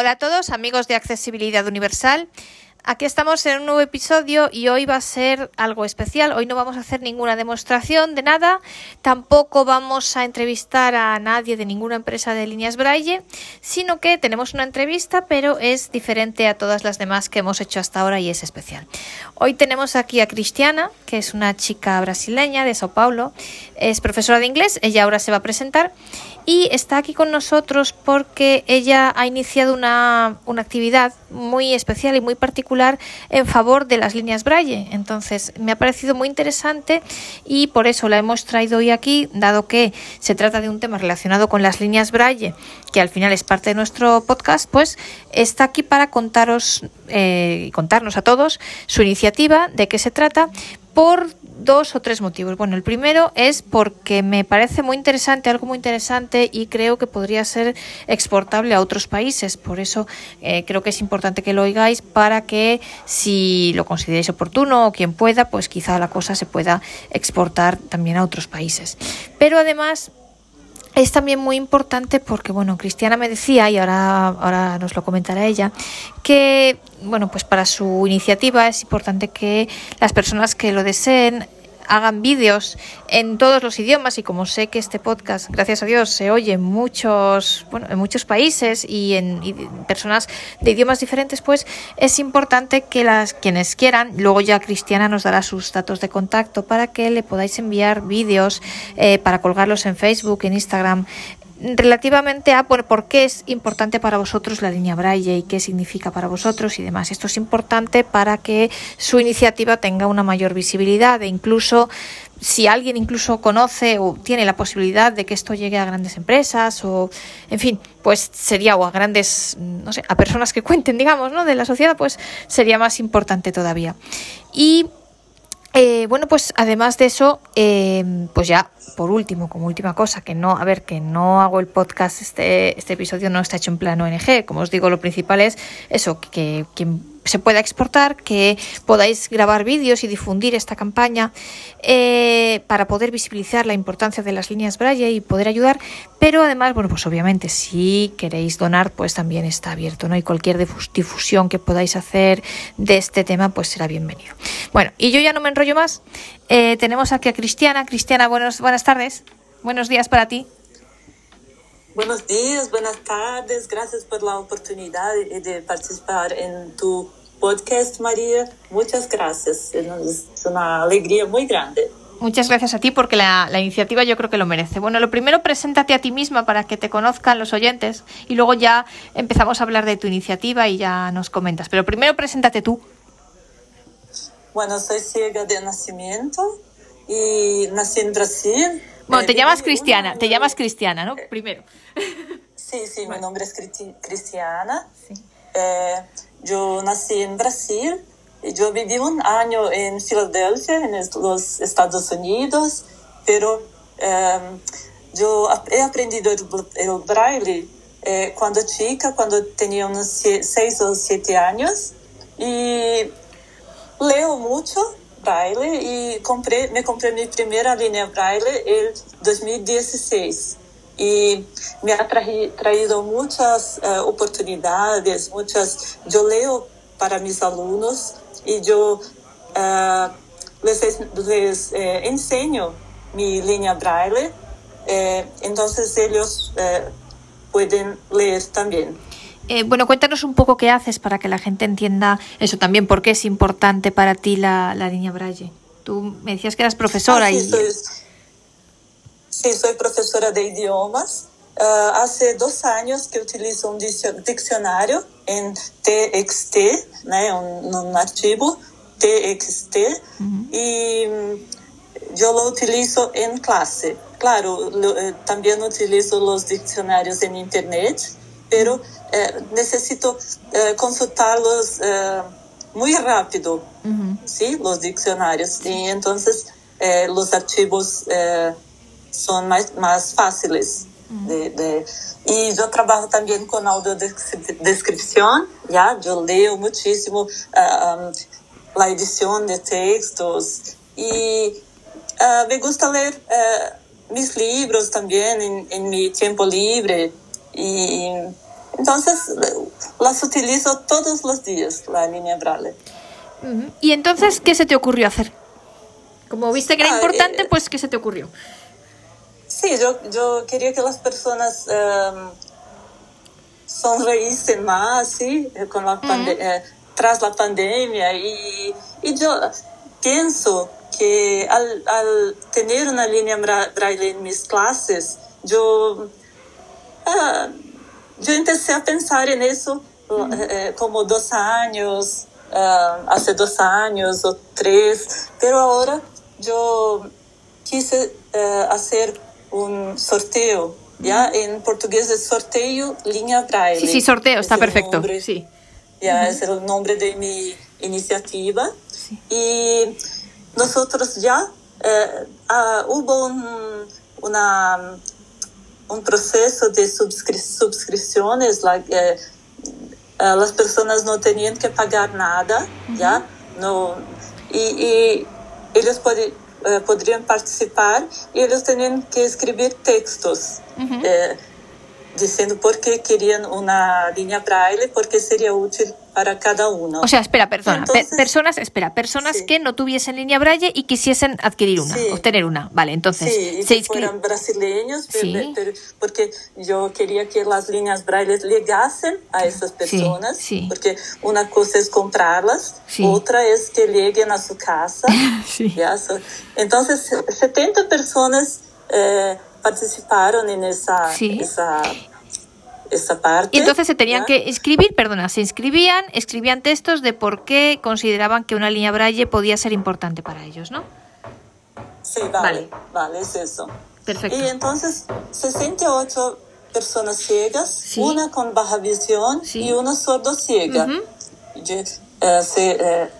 Hola a todos, amigos de Accesibilidad Universal. Aquí estamos en un nuevo episodio y hoy va a ser algo especial. Hoy no vamos a hacer ninguna demostración de nada, tampoco vamos a entrevistar a nadie de ninguna empresa de líneas Braille, sino que tenemos una entrevista, pero es diferente a todas las demás que hemos hecho hasta ahora y es especial. Hoy tenemos aquí a Cristiana, que es una chica brasileña de Sao Paulo, es profesora de inglés, ella ahora se va a presentar y está aquí con nosotros porque ella ha iniciado una, una actividad muy especial y muy particular en favor de las líneas Braille. Entonces, me ha parecido muy interesante y por eso la hemos traído hoy aquí, dado que se trata de un tema relacionado con las líneas Braille, que al final es parte de nuestro podcast, pues está aquí para contaros eh, y contarnos a todos su iniciativa, de qué se trata, por dos o tres motivos. Bueno, el primero es porque me parece muy interesante, algo muy interesante y creo que podría ser exportable a otros países. Por eso eh, creo que es importante que lo oigáis para que si lo consideréis oportuno o quien pueda, pues quizá la cosa se pueda exportar también a otros países. Pero además es también muy importante porque, bueno, Cristiana me decía, y ahora, ahora nos lo comentará ella, que, bueno, pues para su iniciativa es importante que las personas que lo deseen hagan vídeos en todos los idiomas y como sé que este podcast, gracias a Dios, se oye en muchos, bueno, en muchos países y en personas de idiomas diferentes, pues es importante que las quienes quieran, luego ya Cristiana nos dará sus datos de contacto para que le podáis enviar vídeos eh, para colgarlos en Facebook, en Instagram, relativamente a por, qué es importante para vosotros la línea Braille y qué significa para vosotros y demás. Esto es importante para que su iniciativa tenga una mayor visibilidad e incluso si alguien incluso conoce o tiene la posibilidad de que esto llegue a grandes empresas o en fin, pues sería o a grandes, no sé, a personas que cuenten, digamos, ¿no? de la sociedad, pues sería más importante todavía. Y eh, bueno, pues además de eso, eh, pues ya por último, como última cosa, que no, a ver, que no hago el podcast, este, este episodio no está hecho en plan ONG, como os digo, lo principal es eso, que quien se pueda exportar, que podáis grabar vídeos y difundir esta campaña eh, para poder visibilizar la importancia de las líneas Braille y poder ayudar. Pero además, bueno, pues obviamente si queréis donar, pues también está abierto, ¿no? Y cualquier difusión que podáis hacer de este tema, pues será bienvenido. Bueno, y yo ya no me enrollo más. Eh, tenemos aquí a Cristiana. Cristiana, buenos, buenas tardes. Buenos días para ti. Buenos días, buenas tardes. Gracias por la oportunidad de participar en tu podcast, María. Muchas gracias. Es una alegría muy grande. Muchas gracias a ti porque la, la, iniciativa yo creo que lo merece. Bueno, lo primero, preséntate a ti misma para que te conozcan los oyentes y luego ya empezamos a hablar de tu iniciativa y ya nos comentas. Pero primero, preséntate tú. Bueno, soy ciega de nacimiento y nací en Brasil. Bueno, te llamas Cristiana, te llamas Cristiana, ¿no? Primero. Sí, sí, mi nombre es Cristiana. Eh, yo nací en Brasil y yo viví un año en Filadelfia, en los Estados Unidos, pero em, yo he aprendido el, braille eh, cuando chica, cuando tenía unos seis o siete años y leo mucho braille y compré, me compré mi primera línea braille en 2016 y me ha traído muchas eh, oportunidades, muchas, yo leo para mis alumnos y yo uh, les, les eh, enseño mi línea braille, entonces ellos pueden leer también. bueno, cuéntanos un poco qué haces para que la gente entienda eso también, por qué es importante para ti la, la línea braille. Tú me decías que eras profesora ah, y... Sí, soy profesora de idiomas. Uh, hace dos años que utilizo un diccionario en TXT, ¿no? un, un, archivo TXT, uh -huh. y mm, yo lo utilizo en clase. Claro, lo, eh, también utilizo los diccionarios en Internet, pero eh, necesito eh, consultarlos eh, muy rápido, uh -huh. ¿sí? Los diccionarios. Y entonces eh, los archivos son más, más fáciles. De, de, y yo trabajo también con audiodescripción, ya, yo leo muchísimo uh, um, la edición de textos y uh, me gusta leer uh, mis libros también en, en, mi tiempo libre y entonces las utilizo todos los días, la línea Braille. ¿Y entonces qué se te ocurrió hacer? Como viste que era ah, importante, eh, pues ¿qué se te ocurrió? Sí, yo, yo quería que las personas um, sonreísen más, ¿sí? Con la eh, tras la pandemia. Y, y yo pienso que al, al, tener una línea braille en mis clases, yo, ah, yo empecé a pensar en eso eh, como dos años, uh, hace dos años o tres, pero ahora yo quise uh, hacer un sorteo, ¿ya? En portugués es sorteo línea braille. Sí, sí, sorteo, está perfecto, nombre, sí. Ya, es el nombre de mi iniciativa. Sí. Y nosotros ya uh, hubo un, una, un proceso de suscripciones, la, Uh, las personas no tenían que pagar nada, uh -huh. ¿ya? No, y, y ellos pod uh, podrían participar y ellos tenían que escribir textos. Uh -huh. eh, diciendo por qué querían una línea braille, porque sería útil para cada uno. O sea, espera, perdona, personas, espera, personas que no tuviesen línea braille y quisiesen adquirir una, obtener una, vale, entonces. Sí, se fueran brasileños, porque yo quería que las líneas braille llegasen a esas personas, porque una cosa es comprarlas, otra es que lleguen a su casa. Entonces, 70 personas eh, participaron en esa, esa esa parte. Y entonces se tenían que escribir, perdona, se inscribían, escribían textos de por qué consideraban que una línea braille podía ser importante para ellos, ¿no? Sí, vale, vale, es eso. Perfecto. Y entonces 68 personas ciegas, una con baja visión y una sordo ciega. Eh, se, eh,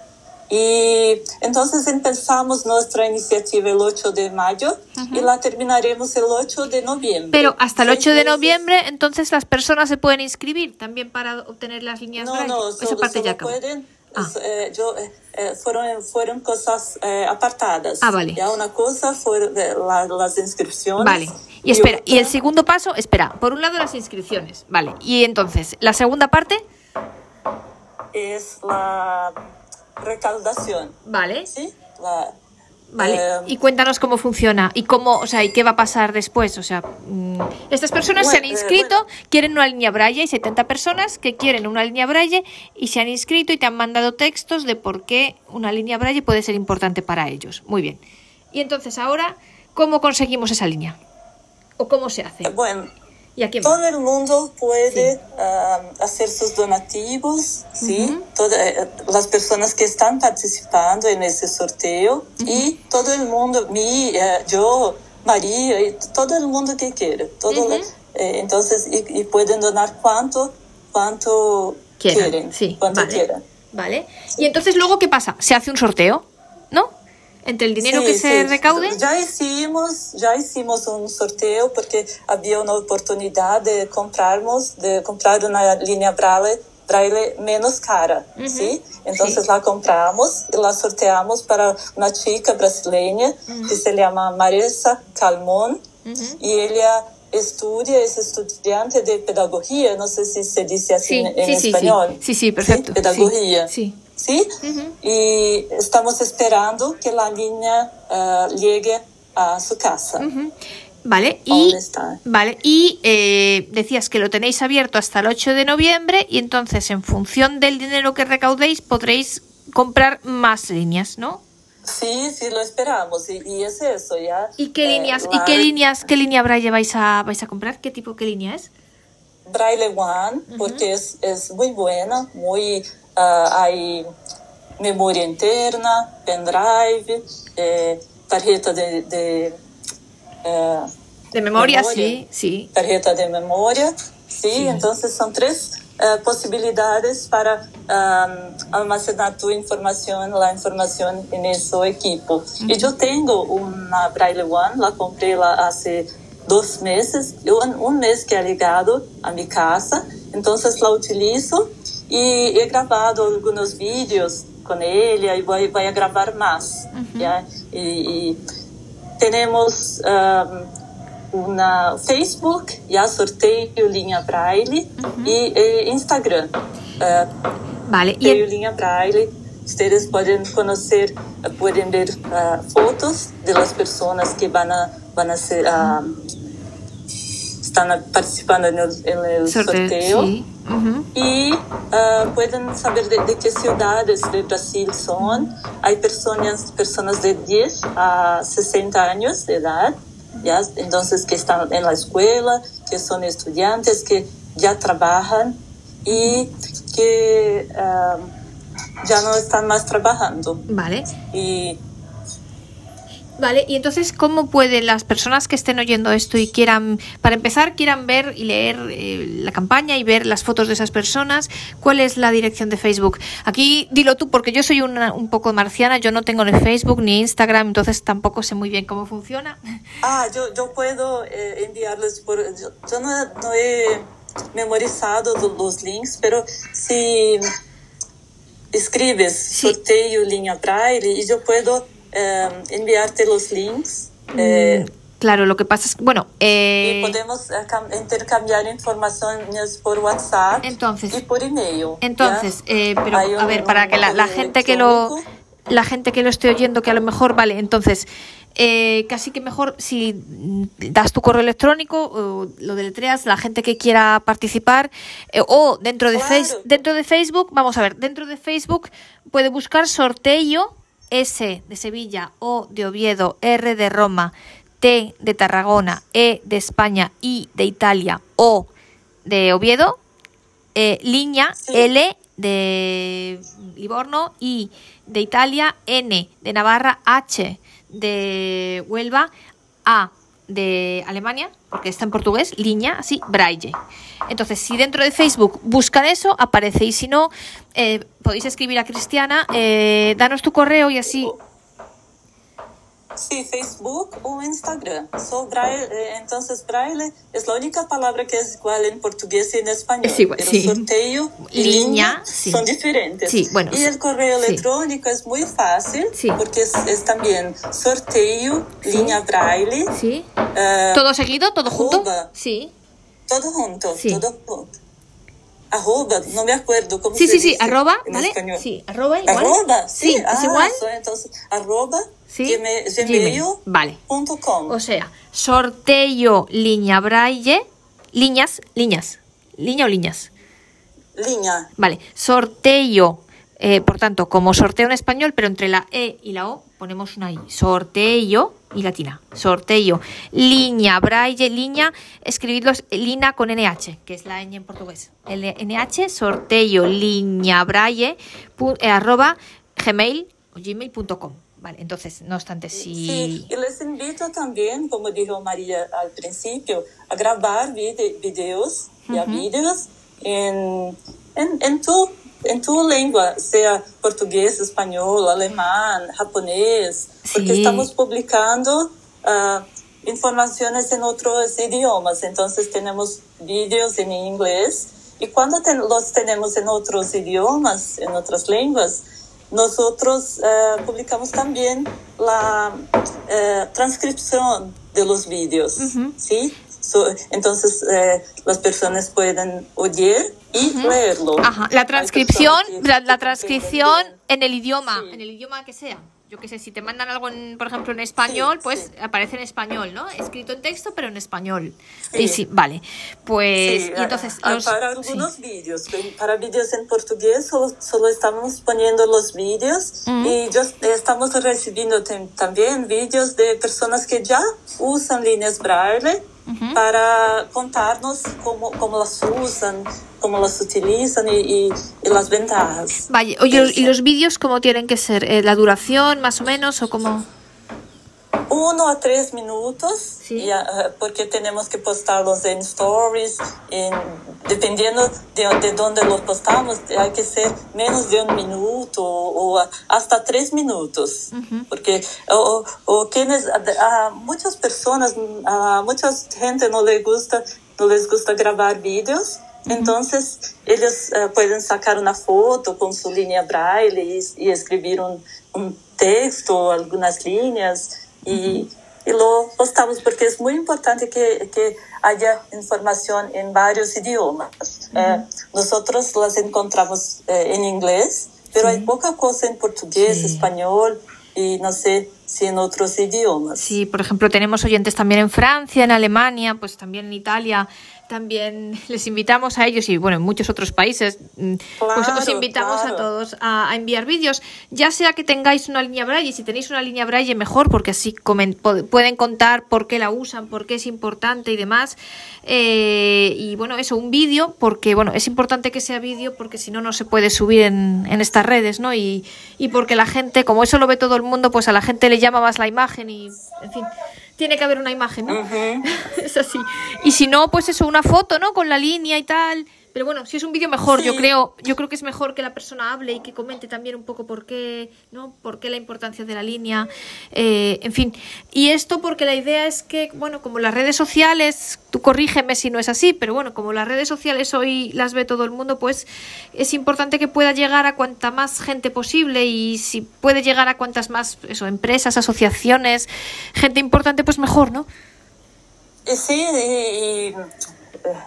y entonces empezamos nuestra iniciativa el 8 de mayo y la terminaremos el 8 de noviembre. Pero hasta el 8 de noviembre, entonces las personas se pueden inscribir también para obtener las líneas No, no, solo, parte ya pueden. Ah. Eh, yo, eh, eh, fueron, fueron cosas apartadas. Ah, vale. Ya una cosa fueron las inscripciones. Vale. Y espera, y el segundo paso, espera, por un lado las inscripciones, vale. Y entonces, la segunda parte es la recaudación. Vale. ¿Sí? Vale, eh, y cuéntanos cómo funciona y cómo, o sea, y qué va a pasar después. O sea, mm, estas personas se han inscrito, quieren una línea braille, hay 70 personas que quieren una línea braille y se han inscrito y te han mandado textos de por qué una línea braille puede ser importante para ellos. Muy bien. Y entonces ahora, ¿cómo conseguimos esa línea? ¿O cómo se hace? Bueno, todo el mundo puede um, hacer sus donativos, ¿sí? Todas eh, las personas que están participando en ese sorteo y todo el mundo, mi, eh, yo, María, y todo el mundo que quiera. Todo eh, entonces, y, pueden donar cuanto, cuanto quieren. sí, cuanto vale. quieran. Vale. Y entonces luego, ¿qué pasa? Se hace un sorteo, ¿no? Entre el dinero que se recaude? Ya hicimos, ya hicimos un sorteo porque había una oportunidad de comprarnos, de comprar una línea braille, braille menos cara, ¿sí? Entonces la compramos y la sorteamos para una chica brasileña que se llama Marisa Calmon y ella estudia, es estudiante de pedagogía, no sé si se dice así en, español. Sí, sí, perfecto. Pedagogía. sí. ¿Sí? Y estamos esperando que la niña uh, llegue a su casa. Vale, y, vale, y eh, decías que lo tenéis abierto hasta el 8 de noviembre y entonces en función del dinero que recaudéis podréis comprar más líneas, ¿no? Sí, sí, lo esperamos y, es eso ya. ¿Y qué eh, líneas, ¿y qué líneas, qué línea Braille vais a, vais a comprar? ¿Qué tipo, qué línea es? Braille One, porque es, es muy buena, muy uh, hay memoria interna, pendrive, eh, tarjeta de, de, eh, de memoria, sí, sí. Tarjeta de memoria, sí, sí. entonces son tres uh, posibilidades para um, almacenar tu información, la información en ese equipo. Uh -huh. Y yo tengo una Braille One, la compré la hace dos meses, un, un mes que ha llegado a mi casa, entonces la utilizo y he grabado algunos vídeos con ella y voy, voy a grabar más. Uh -huh. ¿ya? Y, y, tenemos um, una Facebook, ya sorteo línea braille y eh, Instagram. Uh, vale. Sorteo y línea braille. Ustedes pueden conocer, pueden ver uh, fotos de las personas que van a, van a ser, uh, están participando en el, en el sorteo. sorteo. Sí. Uh -huh. Y pueden saber de, de, qué ciudades de Brasil son. Hay personas, personas de 10 a 60 años de edad ¿ya? Entonces, que están en la escuela, que son estudiantes, que ya trabajan y que uh, ya no están más trabajando. Vale. Y Vale, y entonces, ¿cómo pueden las personas que estén oyendo esto y quieran, para empezar, quieran ver y leer eh, la campaña y ver las fotos de esas personas? ¿Cuál es la dirección de Facebook? Aquí dilo tú, porque yo soy una, un poco marciana, yo no tengo ni Facebook ni Instagram, entonces tampoco sé muy bien cómo funciona. Ah, yo, yo puedo eh, enviarles por... Yo, yo no, no, he memorizado los links, pero si escribes sí. sorteo línea braille y yo puedo eh, enviarte los links. Eh, claro, lo que pasa es, bueno, eh, y podemos intercambiar informaciones por WhatsApp entonces, y por email. Entonces, pero a ver, para que la, la gente que lo la gente que lo esté oyendo, que a lo mejor, vale, entonces, eh, casi que mejor si das tu correo electrónico, o lo deletreas, la gente que quiera participar, eh, o dentro de, Claro. face, dentro de Facebook, vamos a ver, dentro de Facebook puede buscar sorteo S de Sevilla, O de Oviedo, R de Roma, T de Tarragona, E de España, I de Italia, O de Oviedo, eh, línea Sí. L de Livorno, I de Italia, N de Navarra, H de Huelva, A de Alemania, porque está en portugués, línea, así, braille. Entonces, si dentro de Facebook buscan eso, aparece. Y si no, eh, podéis escribir a Cristiana, eh, danos tu correo y así. Sí, Facebook o Instagram. So, braille, eh, entonces, braille es la única palabra que es igual en portugués y en español. Es igual, pero sí. sorteo y Línea, línea sí. son diferentes. Sí, bueno, y el correo electrónico es muy fácil porque es, es también sorteo, línea braille, ¿Sí? eh, ¿Todo seguido? ¿Todo junto? Sí. todo junto, todo junto. Arroba, no me acuerdo cómo Sí, se sí, sí, dice arroba, ¿vale? español. Sí, arroba igual. Arroba, sí, Sí, ah, es igual. entonces, arroba, Sí, gmail- Gmail, vale. O sea, sorteo línea braille, líneas, líneas, línea o líneas. Línea, Vale, sorteo, eh, por tanto, como sorteo en español, pero entre la E y la O ponemos una I. Sorteo y latina. Sorteo, línea, braille, línea, escribidlos línea con NH, que es la ñ en portugués. El NH, sorteo, línea, braille, pu- eh, arroba gmail o gmail.com. Vale, entonces, no obstante, si... Sí, y les invito también, como dijo María al principio, a grabar vide- videos, ya videos en, en, en, tu, en tu lengua, sea portugués, español, alemán, japonés, porque Sí. estamos publicando ah, informaciones en otros idiomas, entonces tenemos videos en inglés y cuando ten- los tenemos en otros idiomas, en otras lenguas, nosotros eh, publicamos también la eh, transcripción de los vídeos, ¿sí? So, entonces eh, las personas pueden oír y leerlo. Ajá, la transcripción, que- la, la transcripción en el idioma, Sí. en el idioma que sea. Yo qué sé, si te mandan algo, en, por ejemplo, en español, Sí, pues sí. aparece en español, ¿no? Escrito en texto, pero en español. Sí. Y sí, vale. Pues, Sí, y entonces, a- a- los- para sí. algunos vídeos, para vídeos en portugués solo, solo estamos poniendo los vídeos y yo, estamos recibiendo tem- también vídeos de personas que ya usan líneas braille para contarnos cómo, cómo las usan, cómo las utilizan y, y- y las ventajas. Vaya, oye, ¿y Eso. los vídeos cómo tienen que ser? Eh, ¿La duración, más o menos, o cómo? Uno a tres minutos, Sí. ya, eh, porque tenemos que postarlos en stories, en- dependiendo de, de dónde los postamos, hay que ser menos de un minuto o, a- hasta tres minutos, porque o, o quienes, a, a muchas personas, a mucha gente no le gusta, no les gusta grabar vídeos. Entonces, ellos eh, pueden sacar una foto con su línea braille y, y escribir un, un texto, algunas líneas, y, y lo postamos porque es muy importante que, que haya información en varios idiomas. Eh, nosotros las encontramos eh, en inglés, pero hay poca cosa en portugués, español y no sé si en otros idiomas. Sí, por ejemplo, tenemos oyentes también en Francia, en Alemania, pues también en Italia también les invitamos a ellos y bueno, en muchos otros países, mm, pues os invitamos a todos a, enviar vídeos, ya sea que tengáis una línea Braille, si tenéis una línea Braille mejor, porque así pueden contar por qué la usan, por qué es importante y demás. Eh, y bueno, eso, un vídeo, porque bueno, es importante que sea vídeo, porque si no, no se puede subir en, en estas redes, ¿no? Y, y porque la gente, como eso lo ve todo el mundo, pues a la gente le llama más la imagen y, en fin tiene que haber una imagen, ¿no? es así. Y si no, pues eso, una foto, ¿no? Con la línea y tal. Pero bueno, si es un vídeo mejor, yo creo, yo creo que es mejor que la persona hable y que comente también un poco por qué, ¿no? Por qué la importancia de la línea, eh, en fin. Y esto porque la idea es que, bueno, como las redes sociales, tú corrígeme si no es así, pero bueno, como las redes sociales hoy las ve todo el mundo, pues es importante que pueda llegar a cuanta más gente posible y si puede llegar a cuantas más, eso, empresas, asociaciones, gente importante, pues mejor, ¿no? Sí, y,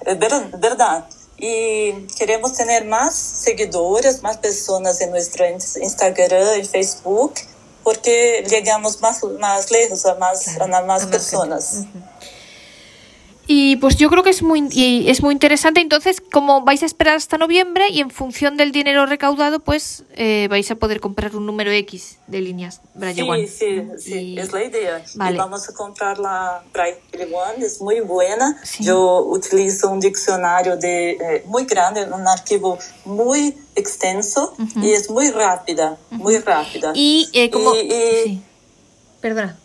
es verdad. Y queremos ter mais seguidores, mais pessoas em nosso Instagram e Facebook, porque chegamos mais, mais lejos a mais, claro, a mais pessoas. Uhum. Y pues yo creo que es muy, es muy interesante. Entonces, como vais a esperar hasta noviembre y en función del dinero recaudado, pues eh, vais a poder comprar un número X de líneas Braille One. Sí, sí, es la idea. Vale. Y vamos a comprar la Braille One, es muy buena. Yo utilizo un diccionario de, eh, muy grande, un archivo muy extenso y es muy rápida, muy rápida. Y, eh, como... Perdona.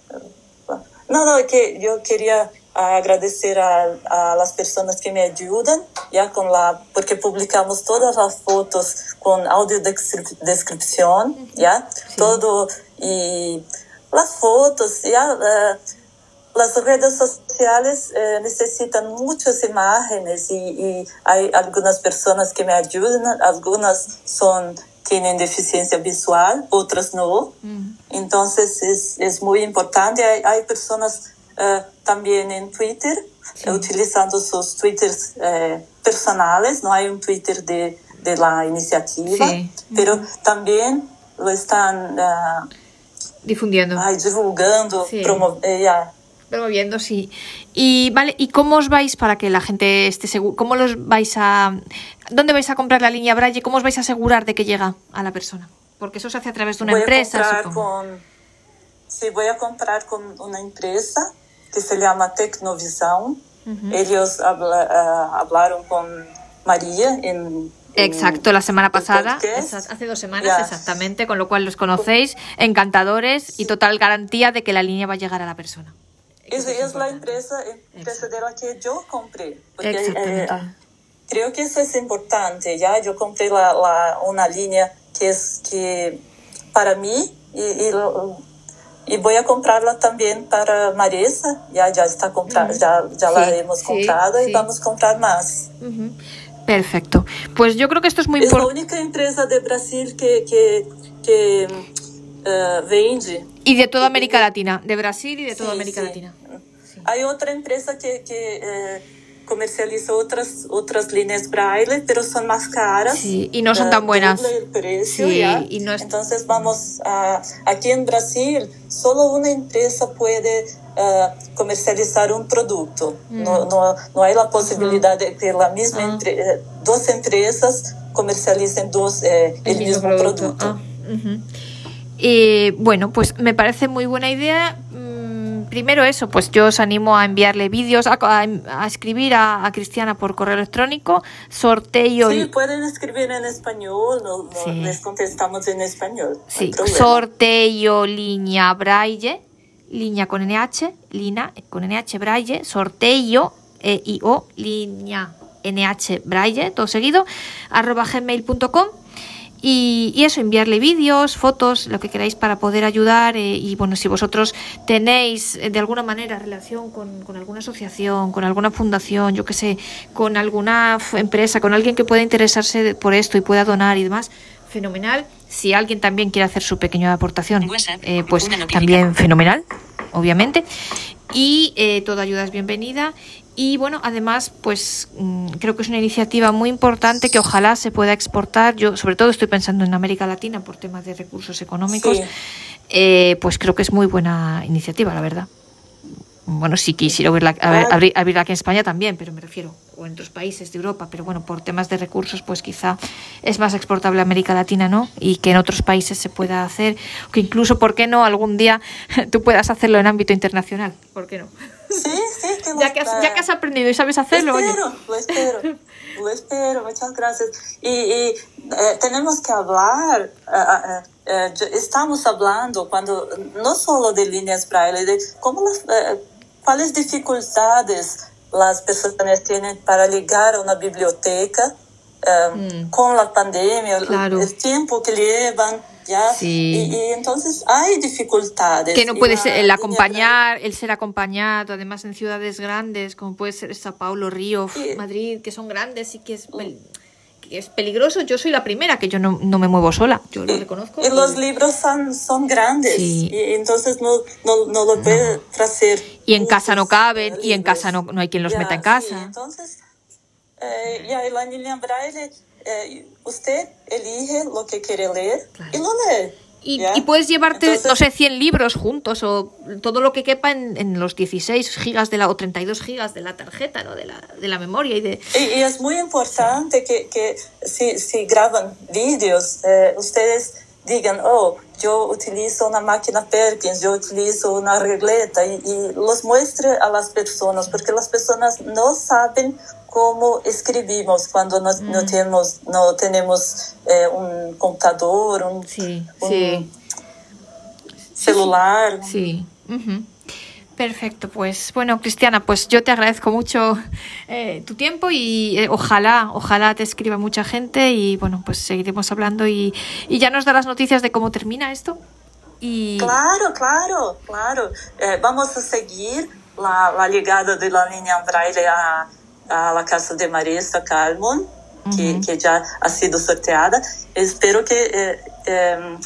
No, no, que yo quería agradecer a, a las personas que me ayudan, ya con la, porque publicamos todas las fotos con audio descripción, ya, todo, y las fotos, ya, uh, las redes sociales uh, necesitan muchas imágenes y, y, hay algunas personas que me ayudan, algunas son tienen deficiencia visual, otras no. Mm. Entonces es, es muy importante. Hay, hay personas uh, también en Twitter, sí. utilizando sus Twitters eh, personales, no hay un Twitter de, de la iniciativa, sí. pero también lo están uh, difundiendo, ay, divulgando, sí. promo eh, promoviendo, sí. Y vale, ¿y cómo os vais para que la gente esté segura? ¿Cómo los vais a dónde vais a comprar la línea Braille? ¿Cómo os vais a asegurar de que llega a la persona? Porque eso se hace a través de una voy empresa. A comprar con, sí, voy a comprar con una empresa que se llama Tecnovisão. Uh Ellos habla, uh, hablaron con María en Exacto, la semana pasada, hace dos semanas yeah. exactamente, con lo cual los conocéis, encantadores y total garantía de que la línea va a llegar a la persona. Esa es, es la empresa, empresa de la que yo compré. Porque, eh, creo que eso es importante, ya yo compré la, la, una línea que es que para mí y, y y voy a comprarla también para Marisa, ya, ya está comprada, ya, ya sí, la hemos comprado sí, y vamos a comprar más. Uh -huh. Perfecto. Pues yo creo que esto es muy importante. Es la única empresa de Brasil que, que, que uh, vende. Y de toda América Latina, de Brasil y de toda América Latina. Hay otra empresa que, que uh, comercializa otras, otras líneas braille, pero son más caras. Sí, y no son tan buenas. El precio, sí, y no es... Entonces vamos a, aquí en Brasil, solo una empresa puede uh, comercializar un producto. Mm. No, no, no hay la posibilidad de que la misma -huh. entre, eh, dos empresas comercialicen dos, eh, el, el, mismo, mismo producto. producto. Ah, -huh. eh, bueno, pues me parece muy buena idea primero eso, pues yo os animo a enviarle vídeos, a, a, a escribir a, a, Cristiana por correo electrónico, sorteo. Sí, pueden escribir en español, no, no sí. les contestamos en español. Sí, sorteo línea braille, línea con NH, lina con NH braille, sorteo e i o línea NH braille, todo seguido, arroba gmail.com y, y, eso, enviarle vídeos, fotos, lo que queráis para poder ayudar. Eh, y bueno, si vosotros tenéis eh, de alguna manera relación con, con, alguna asociación, con alguna fundación, yo que sé, con alguna empresa, con alguien que pueda interesarse por esto y pueda donar y demás, fenomenal. Si alguien también quiere hacer su pequeña aportación, eh, pues también fenomenal. obviamente. Y eh, toda ayuda es bienvenida. Y bueno, además, pues mm, creo que es una iniciativa muy importante que ojalá se pueda exportar. Yo, sobre todo, estoy pensando en América Latina por temas de recursos económicos. Eh, pues creo que es muy buena iniciativa, la verdad. Bueno, sí quisiera abrirla, abrirla aquí en España también, pero me refiero, o en otros países de Europa, pero bueno, por temas de recursos, pues quizá es más exportable a América Latina, ¿no? Y que en otros países se pueda hacer, que incluso, ¿por qué no? Algún día tú puedas hacerlo en ámbito internacional, ¿por qué no? Sí, ya, que has, ya que has aprendido y sabes hacerlo, lo espero, Lo espero, lo espero, muchas gracias. Y, y eh, tenemos que hablar, uh, uh, estamos hablando cuando, no solo de líneas braille, de cómo las ¿Cuáles dificultades las personas tienen para llegar a una biblioteca mm. con la pandemia, el, tiempo que llevan? ¿Ya? Y, entonces hay dificultades. Que no puede ser el acompañar, el ser acompañado, además en ciudades grandes, como puede ser Sao Paulo, Río, Madrid, que son grandes y que es es peligroso. Yo soy la primera, que yo no, no me muevo sola, yo lo reconozco. Y, los libros son, son grandes, y entonces no, no, no lo puede hacer. Y en casa no caben, y en casa no, no hay quien los meta en casa. entonces, eh, ya la niña braille, eh, usted elige lo que quiere leer y lo lee. Y, puedes llevarte, no sé, 100 libros juntos o todo lo que quepa en, los 16 gigas de la, o 32 gigas de la tarjeta, ¿no? De la, de la memoria y de... Y, es muy importante que, que si, si, graban vídeos, eh, ustedes digan, oh, yo utilizo una máquina Perkins, yo utilizo una regleta y, y los muestre a las personas, porque las personas no saben cómo escribimos cuando no, no mm. tenemos, no tenemos eh, un computador, un, celular. Sí. Perfecto, pues bueno, Cristiana, pues yo te agradezco mucho eh, tu tiempo y eh, ojalá, ojalá te escriba mucha gente y bueno, pues seguiremos hablando y, y ya nos da las noticias de cómo termina esto. Y... Claro, claro, claro. vamos a seguir la, la llegada de la línea Braille a, a la casa de Marista Calmon, que, que, ya ha sido sorteada. Espero que eh, eh,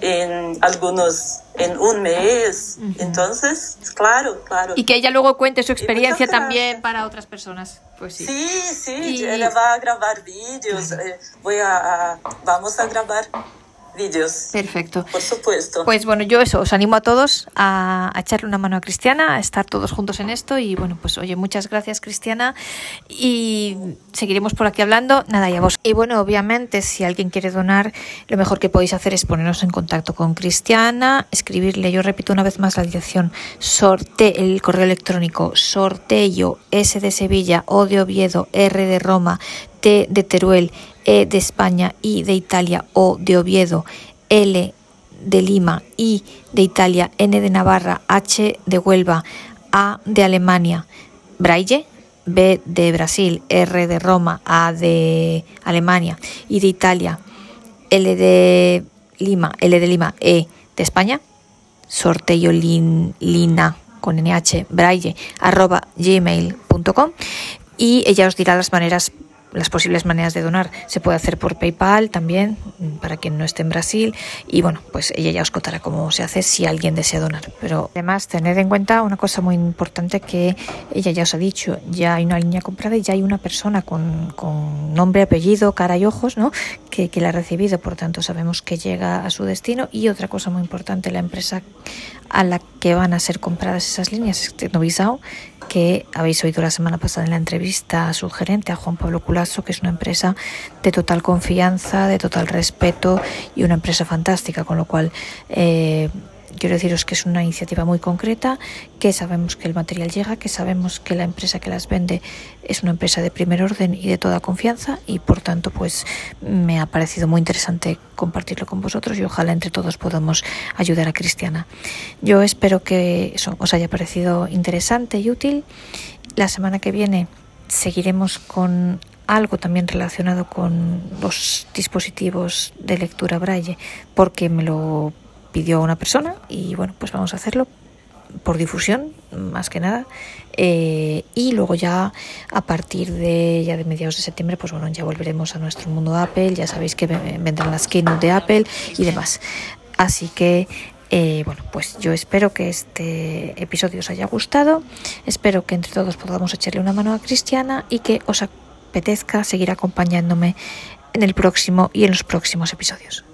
en algunos, en un mes, entonces, claro, claro. Y que ella luego cuente su experiencia también para otras personas. Pues sí. Sí, sí, ella va a grabar vídeos, eh, voy a, a, vamos a grabar vídeos. Perfecto. Por supuesto. Pues bueno, yo eso, os animo a todos a, echarle una mano a Cristiana, a estar todos juntos en esto y bueno, pues oye, muchas gracias Cristiana y seguiremos por aquí hablando. Nada, y a vos. Y bueno, obviamente, si alguien quiere donar, lo mejor que podéis hacer es ponernos en contacto con Cristiana, escribirle, yo repito una vez más la dirección, sorte, el correo electrónico, sorteo, S de Sevilla, O de Oviedo, R de Roma, T de Teruel, E de España, I de Italia, O de Oviedo, L de Lima, I de Italia, N de Navarra, H de Huelva, A de Alemania, Braille, B de Brasil, R de Roma, A de Alemania, I de Italia, L de Lima, L de Lima, E de España, sorteo lina con NH, braille, arroba gmail.com y ella os dirá las maneras las posibles maneras de donar. Se puede hacer por PayPal también, para quien no esté en Brasil. Y bueno, pues ella ya os contará cómo se hace si alguien desea donar. Pero además, tener en cuenta una cosa muy importante que ella ya os ha dicho: ya hay una línea comprada y ya hay una persona con, con nombre, apellido, cara y ojos, ¿no? Que, la ha recibido. Por tanto, sabemos que llega a su destino. Y otra cosa muy importante: la empresa a la que van a ser compradas esas líneas es Tecnovisao que habéis oído la semana pasada en la entrevista a su gerente, a Juan Pablo Culaso, que es una empresa de total confianza, de total respeto y una empresa fantástica, con lo cual eh, quiero deciros que es una iniciativa muy concreta, que sabemos que el material llega, que sabemos que la empresa que las vende es una empresa de primer orden y de toda confianza y por tanto pues me ha parecido muy interesante compartirlo con vosotros y ojalá entre todos podamos ayudar a Cristiana. Yo espero que eso os haya parecido interesante y útil. La semana que viene seguiremos con algo también relacionado con los dispositivos de lectura braille porque me lo pidió una persona y bueno, pues vamos a hacerlo por difusión, más que nada. Eh, y luego ya a partir de ya de mediados de septiembre, pues bueno, ya volveremos a nuestro mundo Apple. Ya sabéis que vendrán las keynote de Apple y demás. Así que Eh, bueno, pues yo espero que este episodio os haya gustado, espero que entre todos podamos echarle una mano a Cristiana y que os apetezca seguir acompañándome en el próximo y en los próximos episodios.